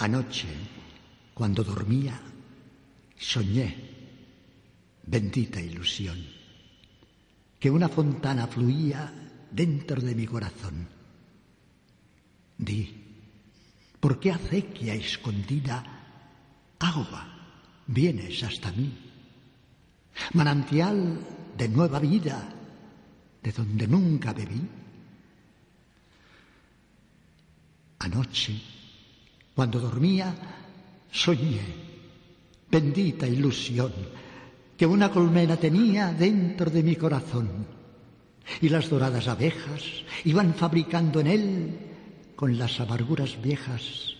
Anoche, cuando dormía, soñé, bendita ilusión, que una fontana fluía dentro de mi corazón. Di, ¿por qué acequia escondida agua vienes hasta mí? Manantial de nueva vida, de donde nunca bebí. Anoche, cuando dormía, soñé, bendita ilusión, que una colmena tenía dentro de mi corazón. Y las doradas abejas iban fabricando en él, con las amarguras viejas,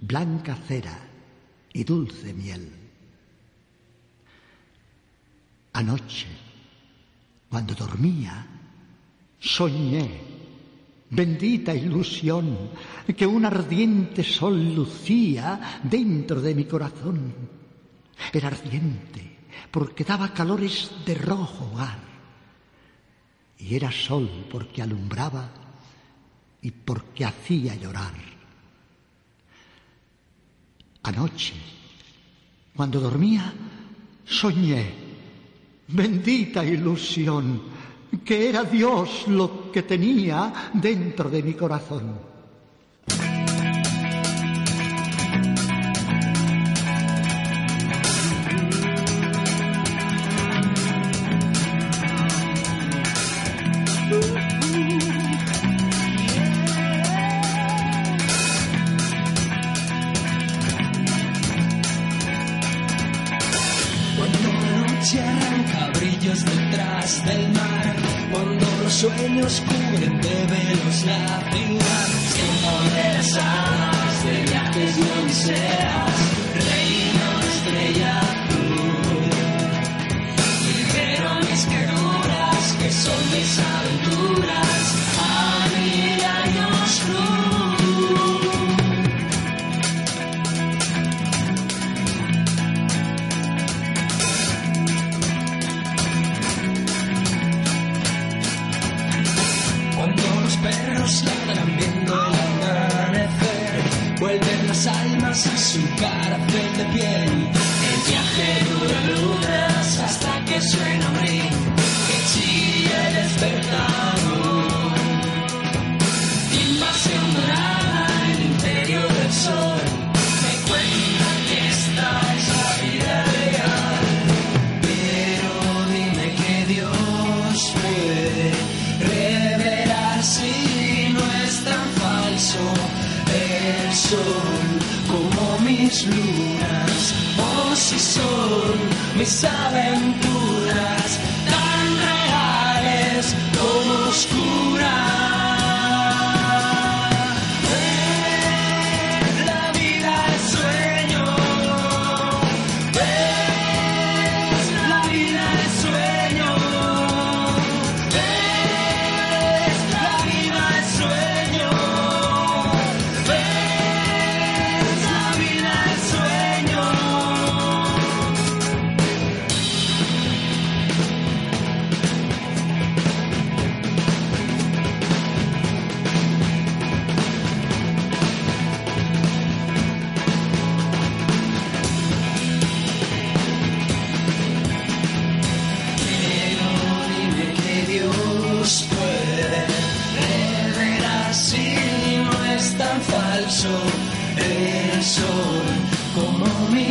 blanca cera y dulce miel. Anoche, cuando dormía, soñé, bendita ilusión, que un ardiente sol lucía dentro de mi corazón. Era ardiente porque daba calores de rojo hogar. Y era sol porque alumbraba y porque hacía llorar. Anoche, cuando dormía, soñé, bendita ilusión, que era Dios lo que tenía dentro de mi corazón. Cuando la detrás del sueños cubren de velos la ciudad, tiempo de las alas, de viajes y odiseas, perros ladran viendo el amanecer, vuelven las almas a su caracol de piel. El viaje dura lunas el sol como mis lunas. O si son mis aventuras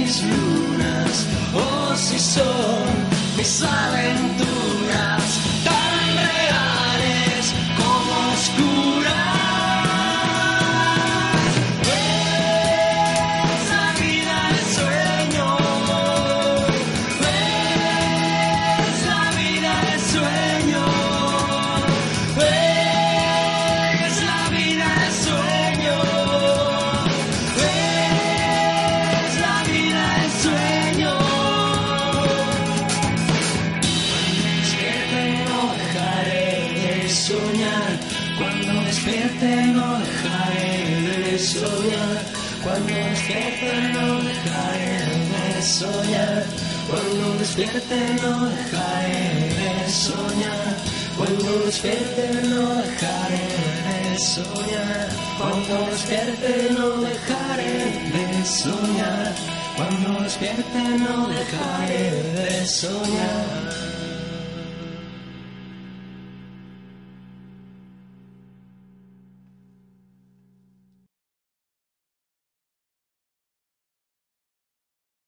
mis lunas o si son mis aventuras no dejaré de soñar. Cuando despierte no dejaré de soñar. Cuando despierte no dejaré de soñar. Cuando despierte no dejaré de soñar. Cuando despierte no dejaré de soñar. Cuando despierte no dejaré de soñar.